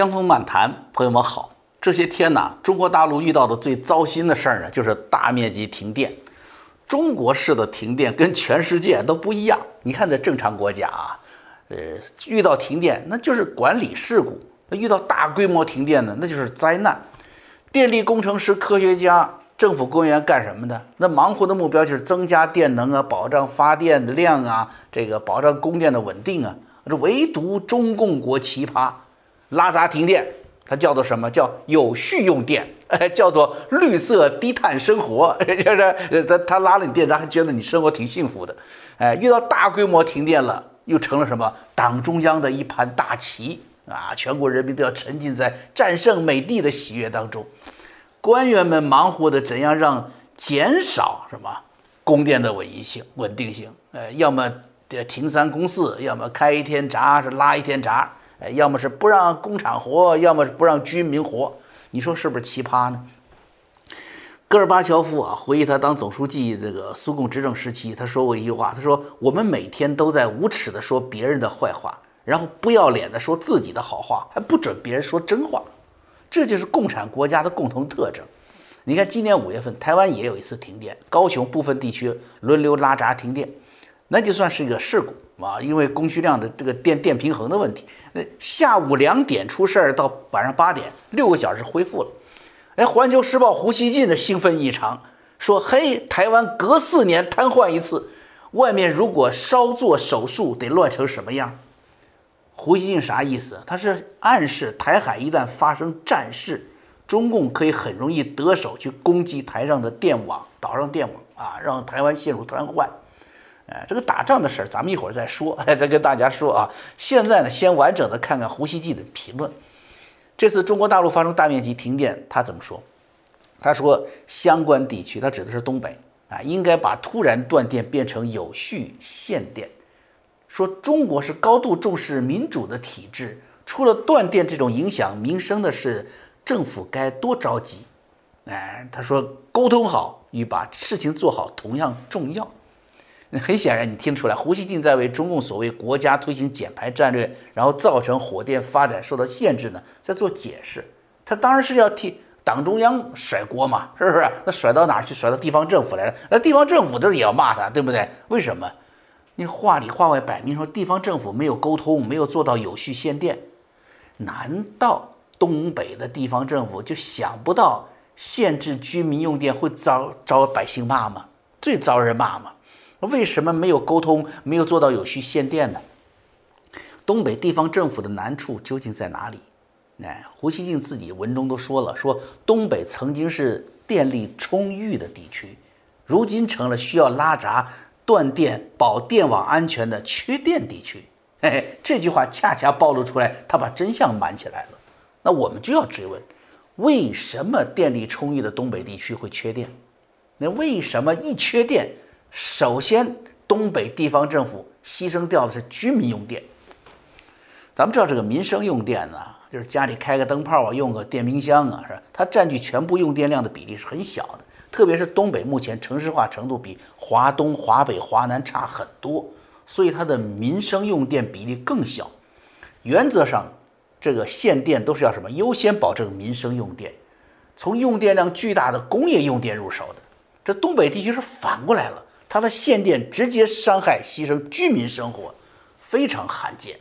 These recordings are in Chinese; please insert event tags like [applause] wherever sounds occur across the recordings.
江峰漫谈，朋友们好。这些天呢，中国大陆遇到的最糟心的事儿呢，就是大面积停电。中国式的停电跟全世界都不一样。你看，在正常国家啊，呃，遇到停电那就是管理事故；那遇到大规模停电呢，那就是灾难。电力工程师、科学家、政府官员干什么的？那忙活的目标就是增加电能啊，保障发电的量啊，这个保障供电的稳定啊。这唯独中共国奇葩。拉闸停电，它叫做什么？叫有序用电，哎，[laughs] 叫做绿色低碳生活，[laughs] 就是他他拉了你电，闸，还觉得你生活挺幸福的，哎，遇到大规模停电了，又成了什么？党中央的一盘大棋啊！全国人民都要沉浸在战胜美帝的喜悦当中，官员们忙活的怎样让减少什么供电的稳定性、稳定性？呃，要么停三供四，要么开一天闸是拉一天闸。要么是不让工厂活，要么是不让居民活，你说是不是奇葩呢？戈尔巴乔夫啊，回忆他当总书记这个苏共执政时期，他说过一句话，他说：“我们每天都在无耻地说别人的坏话，然后不要脸地说自己的好话，还不准别人说真话，这就是共产国家的共同特征。”你看，今年五月份，台湾也有一次停电，高雄部分地区轮流拉闸停电，那就算是一个事故。啊，因为供需量的这个电电平衡的问题，那下午两点出事儿，到晚上八点，六个小时恢复了。哎，《环球时报》胡锡进的兴奋异常，说：“嘿，台湾隔四年瘫痪一次，外面如果稍做手术，得乱成什么样？”胡锡进啥意思？他是暗示台海一旦发生战事，中共可以很容易得手去攻击台上的电网，岛上电网啊，让台湾陷入瘫痪。哎，这个打仗的事儿，咱们一会儿再说，[laughs] 再跟大家说啊。现在呢，先完整的看看胡锡进的评论。这次中国大陆发生大面积停电，他怎么说？他说，相关地区，他指的是东北啊，应该把突然断电变成有序限电。说中国是高度重视民主的体制，出了断电这种影响民生的事，政府该多着急。哎，他说，沟通好与把事情做好同样重要。那 [laughs] 很显然，你听出来，胡锡进在为中共所谓国家推行减排战略，然后造成火电发展受到限制呢，在做解释。他当然是要替党中央甩锅嘛，是不是？那甩到哪儿去？甩到地方政府来了？那地方政府这也要骂他，对不对？为什么？你话里话外摆明说地方政府没有沟通，没有做到有序限电。难道东北的地方政府就想不到限制居民用电会遭遭百姓骂吗？最遭人骂吗？为什么没有沟通，没有做到有序限电呢？东北地方政府的难处究竟在哪里？哎，胡锡进自己文中都说了，说东北曾经是电力充裕的地区，如今成了需要拉闸断电保电网安全的缺电地区。嘿嘿，这句话恰恰暴露出来，他把真相瞒起来了。那我们就要追问，为什么电力充裕的东北地区会缺电？那为什么一缺电？首先，东北地方政府牺牲掉的是居民用电。咱们知道，这个民生用电呢，就是家里开个灯泡啊，用个电冰箱啊，是吧？它占据全部用电量的比例是很小的。特别是东北目前城市化程度比华东、华北、华南差很多，所以它的民生用电比例更小。原则上，这个限电都是要什么？优先保证民生用电，从用电量巨大的工业用电入手的。这东北地区是反过来了。它的限电直接伤害、牺牲居民生活，非常罕见。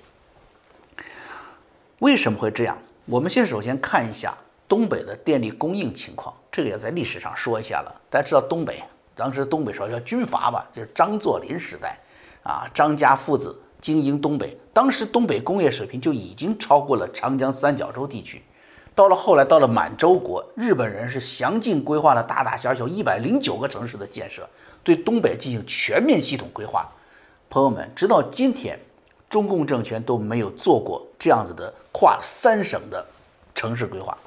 为什么会这样？我们先首先看一下东北的电力供应情况，这个也在历史上说一下了。大家知道东北当时东北说叫军阀吧，就是张作霖时代，啊，张家父子经营东北，当时东北工业水平就已经超过了长江三角洲地区。到了后来，到了满洲国，日本人是详尽规划了大大小小一百零九个城市的建设，对东北进行全面系统规划。朋友们，直到今天，中共政权都没有做过这样子的跨三省的城市规划。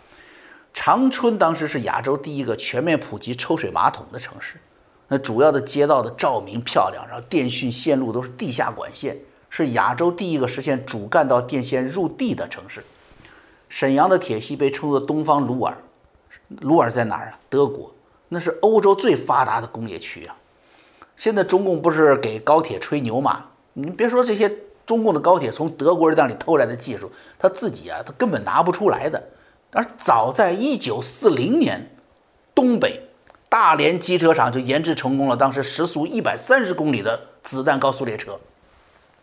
长春当时是亚洲第一个全面普及抽水马桶的城市，那主要的街道的照明漂亮，然后电讯线路都是地下管线，是亚洲第一个实现主干道电线入地的城市。沈阳的铁西被称作东方鲁尔，鲁尔在哪儿啊？德国，那是欧洲最发达的工业区啊。现在中共不是给高铁吹牛吗？你别说这些中共的高铁从德国人那里偷来的技术，他自己啊，他根本拿不出来的。而早在一九四零年，东北大连机车厂就研制成功了当时时速一百三十公里的子弹高速列车。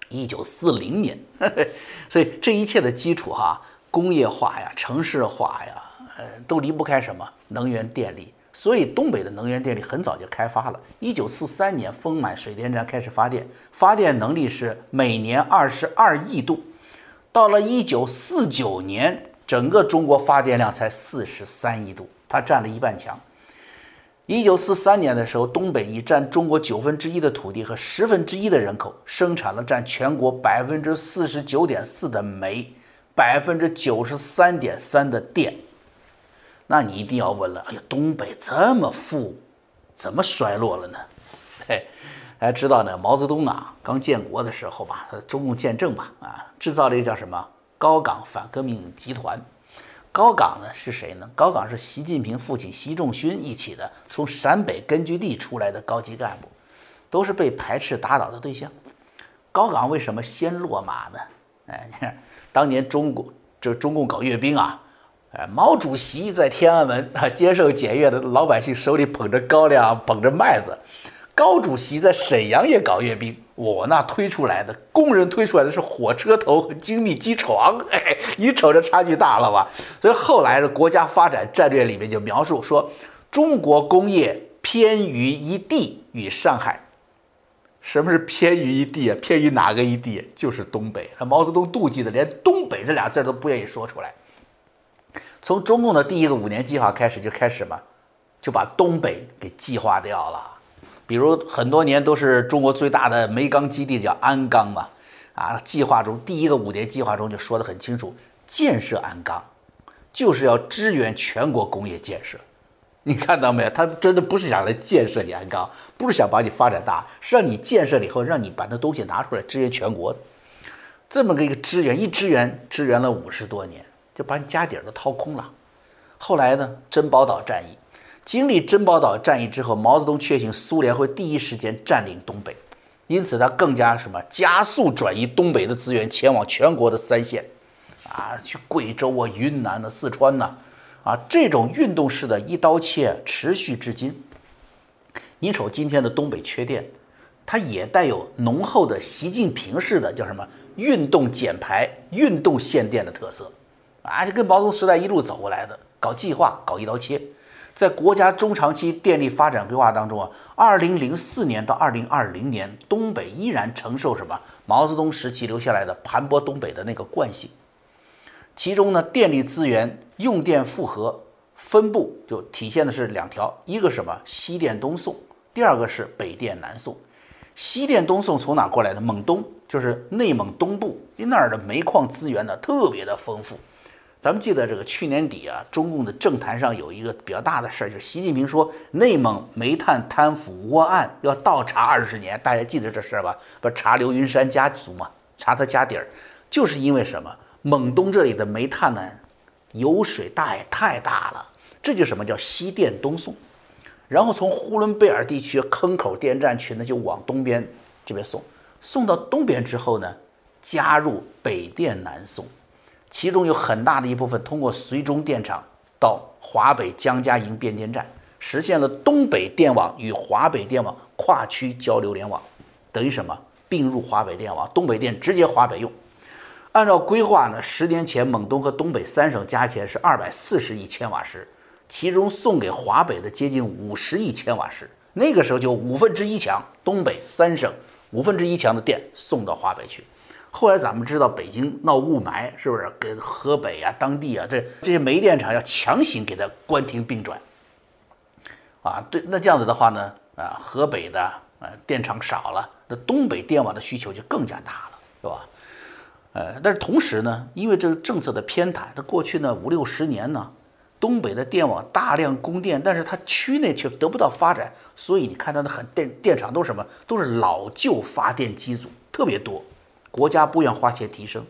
一九四零年，[laughs] 所以这一切的基础哈，工业化呀、城市化呀，呃，都离不开什么能源电力。所以东北的能源电力很早就开发了。一九四三年，丰满水电站开始发电，发电能力是每年二十二亿度。到了一九四九年。整个中国发电量才四十三亿度，它占了一半强。一九四三年的时候，东北已占中国九分之一的土地和十分之一的人口，生产了占全国百分之四十九点四的煤，百分之九十三点三的电。那你一定要问了，哎呀，东北这么富，怎么衰落了呢？[laughs] 嘿，大家知道呢，毛泽东啊，刚建国的时候吧，他中共建政吧，啊，制造了一个叫什么？高岗反革命集团，高岗呢是谁呢？高岗是习近平父亲习仲勋一起的，从陕北根据地出来的高级干部，都是被排斥打倒的对象。高岗为什么先落马呢？哎，你 [laughs] 看当年中国这中共搞阅兵啊，哎，毛主席在天安门啊接受检阅的老百姓手里捧着高粱，捧着麦子。高主席在沈阳也搞阅兵，我那推出来的工人推出来的是火车头和精密机床，哎，你瞅这差距大了吧？所以后来的国家发展战略里面就描述说，中国工业偏于一地与上海。什么是偏于一地啊？偏于哪个一地？就是东北。毛泽东妒忌的连东北这俩字都不愿意说出来。从中共的第一个五年计划开始就开始嘛，就把东北给计划掉了。比如很多年都是中国最大的煤钢基地叫鞍钢嘛，啊，计划中第一个五年计划中就说得很清楚，建设鞍钢就是要支援全国工业建设。你看到没有？他真的不是想来建设你鞍钢，不是想把你发展大，是让你建设了以后，让你把那东西拿出来支援全国。这么个一个支援，一支援支援了五十多年，就把你家底儿都掏空了。后来呢，珍宝岛战役。经历珍宝岛战役之后，毛泽东确信苏联会第一时间占领东北，因此他更加什么加速转移东北的资源前往全国的三线，啊，去贵州啊、云南呐、四川呐，啊这种运动式的一刀切持续至今。你瞅今天的东北缺电，它也带有浓厚的习近平式的叫什么运动减排、运动限电的特色，啊，就跟毛泽东时代一路走过来的，搞计划、搞一刀切。在国家中长期电力发展规划当中啊，二零零四年到二零二零年，东北依然承受什么？毛泽东时期留下来的盘剥东北的那个惯性。其中呢，电力资源用电负荷分布就体现的是两条，一个什么？西电东送，第二个是北电南送。西电东送从哪过来的？蒙东，就是内蒙东部因那儿的煤矿资源呢，特别的丰富。咱们记得这个去年底啊，中共的政坛上有一个比较大的事儿，就是习近平说内蒙煤炭贪腐窝案要倒查二十年，大家记得这事儿吧？不查刘云山家族嘛，查他家底儿，就是因为什么？蒙东这里的煤炭呢，油水大也太大了，这就什么叫西电东送，然后从呼伦贝尔地区坑口电站群呢就往东边这边送，送到东边之后呢，加入北电南送。其中有很大的一部分通过绥中电厂到华北江家营变电站，实现了东北电网与华北电网跨区交流联网，等于什么？并入华北电网，东北电直接华北用。按照规划呢，十年前蒙东和东北三省加起来是二百四十亿千瓦时，其中送给华北的接近五十亿千瓦时，那个时候就五分之一强，东北三省五分之一强的电送到华北去。后来咱们知道北京闹雾霾，是不是跟河北啊、当地啊这这些煤电厂要强行给它关停并转？啊，对，那这样子的话呢，啊，河北的呃电厂少了，那东北电网的需求就更加大了，是吧？呃，但是同时呢，因为这个政策的偏袒，它过去呢五六十年呢，东北的电网大量供电，但是它区内却得不到发展，所以你看它的很电电厂都是什么？都是老旧发电机组，特别多。国家不愿花钱提升，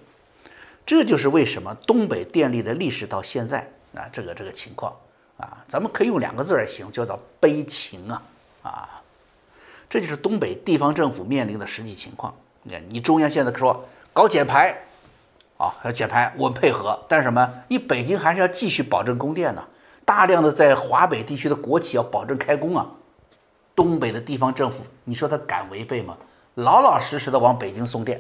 这就是为什么东北电力的历史到现在啊，这个这个情况啊，咱们可以用两个字来形容，叫做悲情啊啊，这就是东北地方政府面临的实际情况。你看，你中央现在说搞减排，啊，要减排，我们配合。但是什么？你北京还是要继续保证供电呢？大量的在华北地区的国企要保证开工啊。东北的地方政府，你说他敢违背吗？老老实实的往北京送电。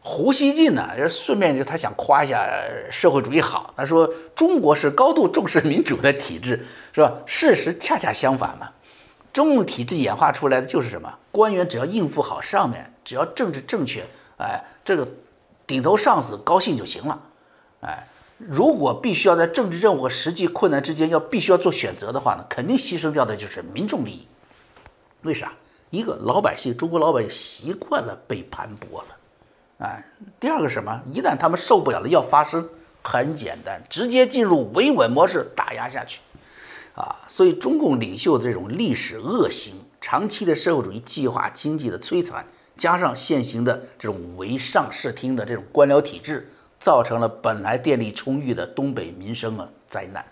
胡锡进呢，顺便就他想夸一下社会主义好，他说中国是高度重视民主的体制，是吧？事实恰恰相反嘛。中共体制演化出来的就是什么？官员只要应付好上面，只要政治正确，哎，这个顶头上司高兴就行了，哎。如果必须要在政治任务和实际困难之间要必须要做选择的话呢，肯定牺牲掉的就是民众利益。为啥？一个老百姓，中国老百姓习惯了被盘剥了，哎。第二个什么？一旦他们受不了了要发声，很简单，直接进入维稳模式打压下去，啊。所以中共领袖这种历史恶行、长期的社会主义计划经济的摧残，加上现行的这种唯上视听的这种官僚体制。造成了本来电力充裕的东北民生啊灾难。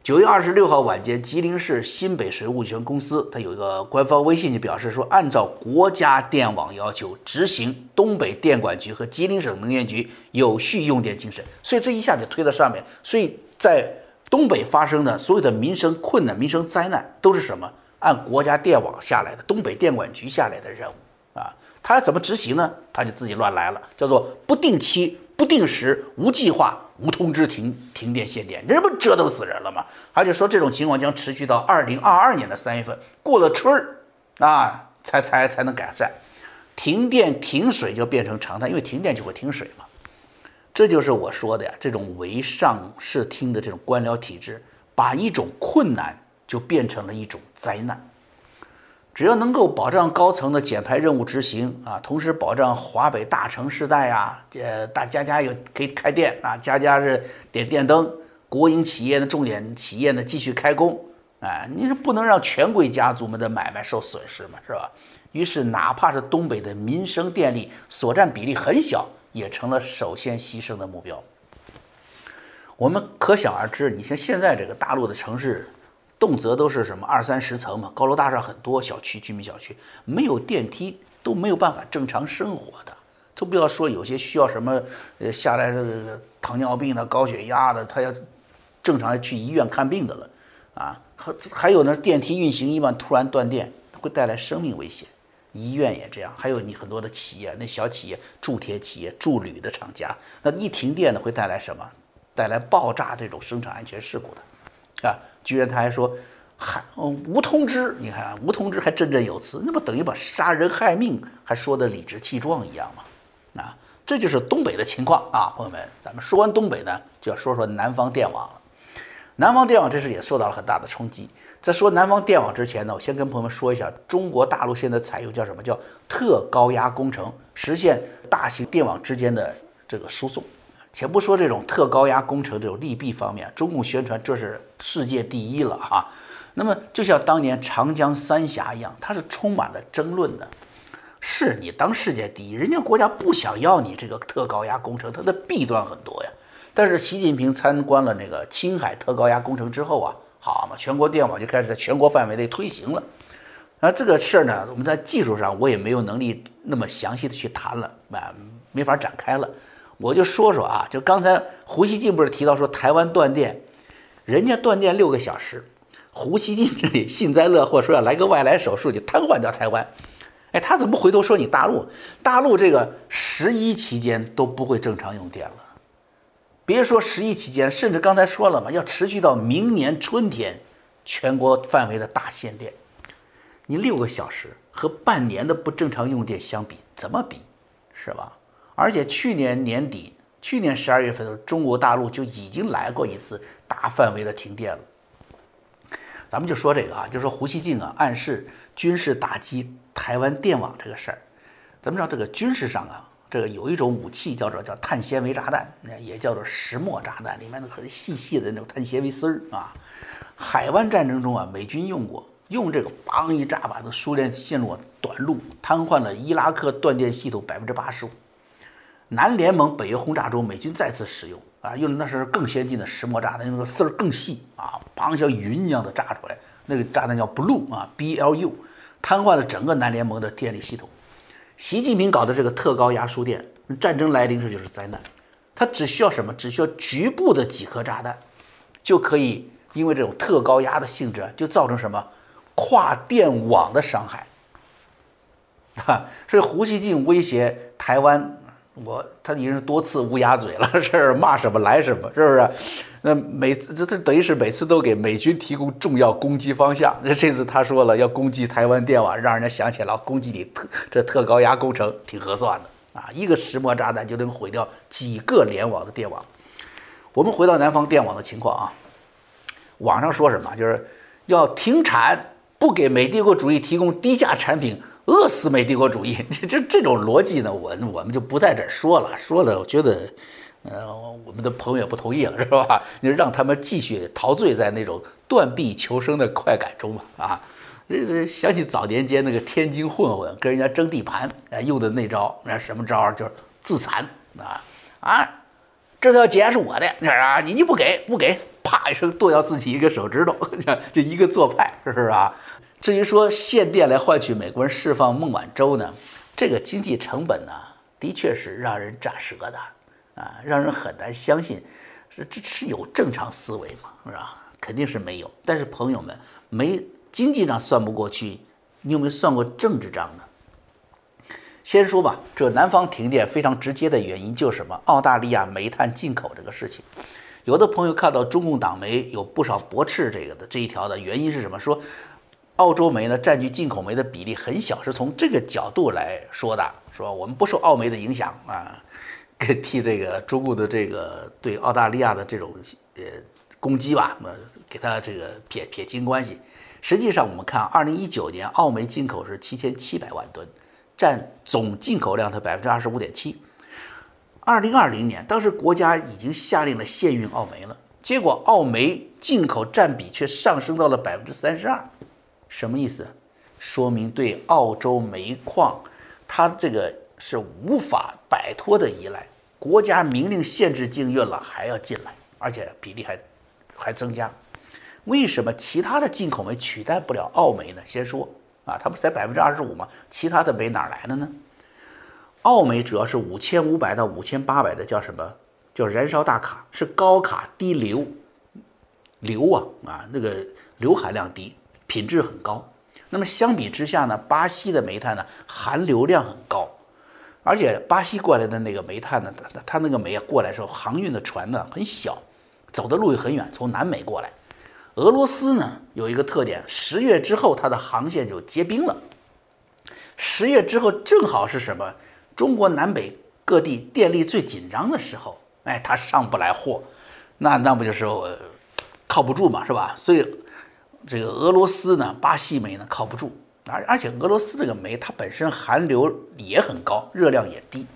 九月二十六号晚间，吉林市新北水务权公司，它有一个官方微信就表示说，按照国家电网要求执行东北电管局和吉林省能源局有序用电精神，所以这一下就推到上面。所以在东北发生的所有的民生困难、民生灾难，都是什么？按国家电网下来的、东北电管局下来的任务，他怎么执行呢？他就自己乱来了，叫做不定期。不定时、无计划、无通知停停电限电，这不折腾死人了吗？而且说这种情况将持续到二零二二年的三月份，过了春儿啊，才才才能改善。停电停水就变成常态，因为停电就会停水嘛。这就是我说的呀，这种唯上视听的这种官僚体制，把一种困难就变成了一种灾难。只要能够保障高层的减排任务执行啊，同时保障华北大城市带呀，呃，大家家有可以开店啊，家家是点电灯，国营企业的重点企业呢继续开工，哎，你是不能让权贵家族们的买卖受损失嘛，是吧？于是哪怕是东北的民生电力所占比例很小，也成了首先牺牲的目标。我们可想而知，你像现在这个大陆的城市。动辄都是什么二三十层嘛，高楼大厦很多，小区居民小区没有电梯都没有办法正常生活的，都不要说有些需要什么呃下来的糖尿病的、高血压的，他要正常去医院看病的了啊。还还有呢，电梯运行一般突然断电会带来生命危险，医院也这样。还有你很多的企业，那小企业铸铁企业、铸铝的厂家，那一停电呢会带来什么？带来爆炸这种生产安全事故的。啊！居然他还说，还无通知，你看无通知还振振有词，那不等于把杀人害命还说的理直气壮一样吗？啊，这就是东北的情况啊，朋友们，咱们说完东北呢，就要说说南方电网了。南方电网这事也受到了很大的冲击。在说南方电网之前呢，我先跟朋友们说一下，中国大陆现在采用叫什么叫特高压工程，实现大型电网之间的这个输送。且不说这种特高压工程这种利弊方面，中共宣传这是世界第一了哈。那么就像当年长江三峡一样，它是充满了争论的。是你当世界第一，人家国家不想要你这个特高压工程，它的弊端很多呀。但是习近平参观了那个青海特高压工程之后啊，好嘛，全国电网就开始在全国范围内推行了。那这个事儿呢，我们在技术上我也没有能力那么详细的去谈了，啊，没法展开了。我就说说啊，就刚才胡锡进不是提到说台湾断电，人家断电六个小时，胡锡进这里幸灾乐祸说要来个外来手术就瘫痪掉台湾，哎，他怎么回头说你大陆？大陆这个十一期间都不会正常用电了，别说十一期间，甚至刚才说了嘛，要持续到明年春天，全国范围的大限电，你六个小时和半年的不正常用电相比，怎么比，是吧？而且去年年底，去年十二月份的中国大陆就已经来过一次大范围的停电了。咱们就说这个啊，就说胡锡进啊暗示军事打击台湾电网这个事儿。咱们知道这个军事上啊，这个有一种武器叫做叫碳纤维炸弹，那也叫做石墨炸弹，里面的很细细的那种碳纤维丝儿啊。海湾战争中啊，美军用过，用这个梆一炸，把那苏联陷入短路，瘫痪了伊拉克断电系统百分之八十五。南联盟北约轰炸中，美军再次使用啊，用的那是更先进的石墨炸弹，那个丝儿更细啊，砰像云一样的炸出来。那个炸弹叫 Blue 啊，B L U，瘫痪了整个南联盟的电力系统。习近平搞的这个特高压输电，战争来临时就是灾难。他只需要什么？只需要局部的几颗炸弹，就可以因为这种特高压的性质，就造成什么跨电网的伤害。[laughs] 哈，所以胡锡进威胁台湾，我他已经是多次乌鸦嘴了，[laughs] 是骂什么来什么，是不是？那每次这这等于是每次都给美军提供重要攻击方向。那这次他说了要攻击台湾电网，让人家想起了攻击你特这特高压工程，挺合算的。啊，一个石墨炸弹就能毁掉几个联网的电网。我们回到南方电网的情况啊，网上说什么？就是要停产，不给美帝国主义提供低价产品，饿死美帝国主义。[laughs] 这这这种逻辑呢，我我们就不在这说了。说了我觉得，呃，我们的朋友也不同意了，是吧？你让他们继续陶醉在那种断臂求生的快感中吧，啊。这这想起早年间那个天津混混跟人家争地盘，哎，用的那招，那什么招？就是自残啊啊！这条街是我的，你啊？你你不给不给，啪一声剁掉自己一个手指头，[laughs] 就一个做派，是不是啊？至于说限电来换取美国人释放孟晚舟呢，这个经济成本呢，的确是让人咋舌的啊，让人很难相信，是这是有正常思维吗？是吧？肯定是没有。但是朋友们没。经济上算不过去，你有没有算过政治账呢？先说吧，这南方停电非常直接的原因就是什么？澳大利亚煤炭进口这个事情。有的朋友看到中共党媒有不少驳斥这个的这一条的原因是什么？说澳洲煤呢占据进口煤的比例很小，是从这个角度来说的。说我们不受澳煤的影响啊，给替这个中共的这个对澳大利亚的这种呃攻击吧，那给他这个撇撇清关系。实际上，我们看，二零一九年澳煤进口是七千七百万吨，占总进口量的百分之二十五点七。二零二零年，当时国家已经下令了限运澳煤了，结果澳煤进口占比却上升到了百分之三十二，什么意思？说明对澳洲煤矿，它这个是无法摆脱的依赖，国家明令限制禁运了，还要进来，而且比例还还增加。为什么其他的进口煤取代不了澳煤呢？先说啊，它不是才百分之二十五吗？其他的煤哪来的呢？澳煤主要是五千五百到五千八百的，叫什么？叫燃烧大卡，是高卡低硫，硫啊啊，那个硫含量低，品质很高。那么相比之下呢，巴西的煤炭呢，含硫量很高，而且巴西过来的那个煤炭呢，它它那个煤啊过来时候，航运的船呢很小，走的路也很远，从南美过来。俄罗斯呢有一个特点，十月之后它的航线就结冰了。十月之后正好是什么？中国南北各地电力最紧张的时候，哎，它上不来货，那那不就是靠不住嘛，是吧？所以这个俄罗斯呢，巴西煤呢靠不住，而而且俄罗斯这个煤它本身含硫也很高，热量也低，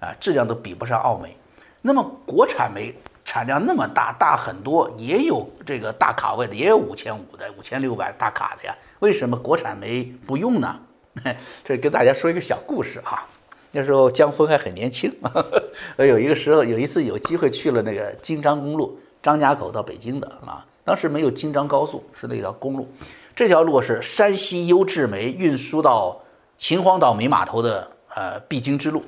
啊，质量都比不上澳煤。那么国产煤。产量那么大，大很多，也有这个大卡位的，也有五千五的、五千六百大卡的呀。为什么国产煤不用呢？[laughs] 这跟大家说一个小故事啊。那时候江峰还很年轻，[laughs] 有一个时候有一次有机会去了那个京张公路，张家口到北京的啊。当时没有京张高速，是那条公路。这条路是山西优质煤运输到秦皇岛煤码头的呃必经之路。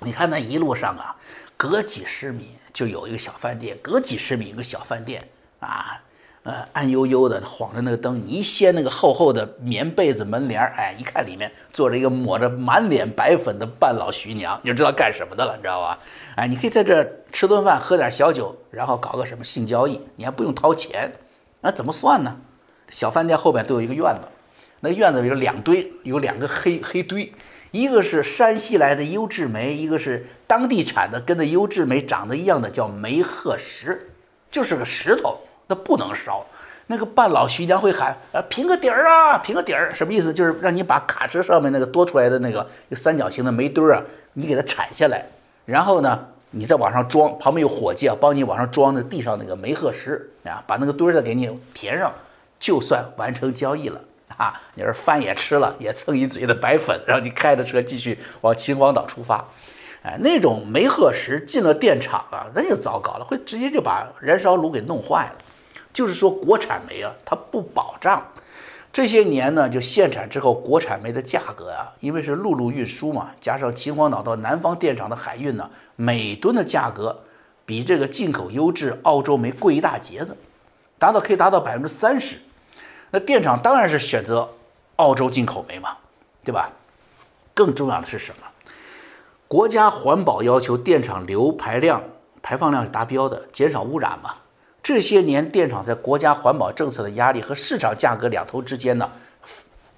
你看那一路上啊，隔几十米。就有一个小饭店，隔几十米一个小饭店啊，呃，暗悠悠的晃着那个灯，你一掀那个厚厚的棉被子门帘儿，哎，一看里面坐着一个抹着满脸白粉的半老徐娘，你就知道干什么的了，你知道吧？哎，你可以在这吃顿饭，喝点小酒，然后搞个什么性交易，你还不用掏钱，那怎么算呢？小饭店后边都有一个院子，那院子里有两堆，有两个黑黑堆。一个是山西来的优质煤，一个是当地产的，跟那优质煤长得一样的，叫煤褐石，就是个石头，那不能烧。那个半老徐娘会喊：“呃，平个底儿啊，平个底儿。”什么意思？就是让你把卡车上面那个多出来的那个三角形的煤堆儿啊，你给它铲下来，然后呢，你再往上装，旁边有伙计啊，帮你往上装那地上那个煤褐石啊，把那个堆儿再给你填上，就算完成交易了。啊，你说饭也吃了，也蹭一嘴的白粉，然后你开着车继续往秦皇岛出发，哎，那种煤褐石进了电厂啊，那就糟糕了，会直接就把燃烧炉给弄坏了。就是说，国产煤啊，它不保障，这些年呢，就限产之后，国产煤的价格啊，因为是陆路运输嘛，加上秦皇岛到南方电厂的海运呢，每吨的价格比这个进口优质澳洲煤贵一大截子，达到可以达到百分之三十。那电厂当然是选择澳洲进口煤嘛，对吧？更重要的是什么？国家环保要求电厂流排量排放量是达标的，减少污染嘛。这些年，电厂在国家环保政策的压力和市场价格两头之间呢，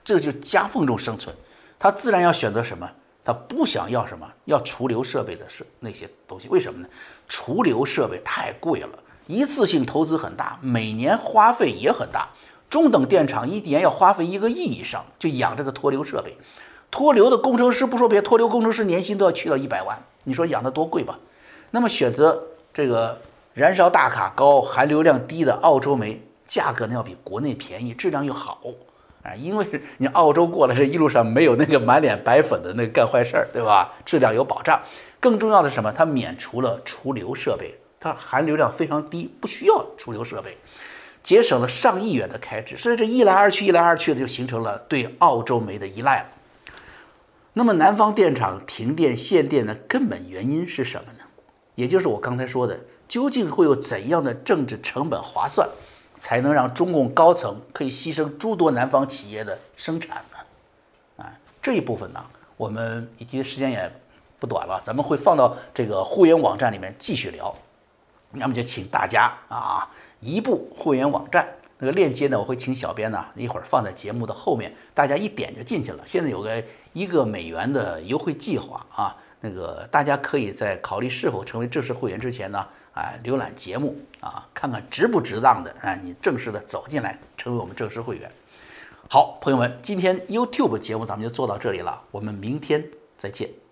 这就夹缝中生存。它自然要选择什么？它不想要什么？要除硫设备的是那些东西。为什么呢？除硫设备太贵了，一次性投资很大，每年花费也很大。中等电厂一年要花费一个亿以上，就养这个脱硫设备。脱硫的工程师不说别，脱硫工程师年薪都要去到一百万。你说养的多贵吧？那么选择这个。燃烧大卡高、含硫量低的澳洲煤，价格呢要比国内便宜，质量又好，啊，因为你澳洲过来这一路上没有那个满脸白粉的那个干坏事儿，对吧？质量有保障。更重要的是什么？它免除了除硫设备，它含硫量非常低，不需要除硫设备，节省了上亿元的开支。所以这一来二去，一来二去的就形成了对澳洲煤的依赖了。那么南方电厂停电限电的根本原因是什么呢？也就是我刚才说的。究竟会有怎样的政治成本划算，才能让中共高层可以牺牲诸多南方企业的生产呢？啊，这一部分呢，我们已经时间也不短了，咱们会放到这个会员网站里面继续聊。那么就请大家啊，一步会员网站那个链接呢，我会请小编呢一会儿放在节目的后面，大家一点就进去了。现在有个一个美元的优惠计划啊。那个大家可以在考虑是否成为正式会员之前呢，啊，浏览节目啊，看看值不值当的啊，你正式的走进来成为我们正式会员。好，朋友们，今天 YouTube 节目咱们就做到这里了，我们明天再见。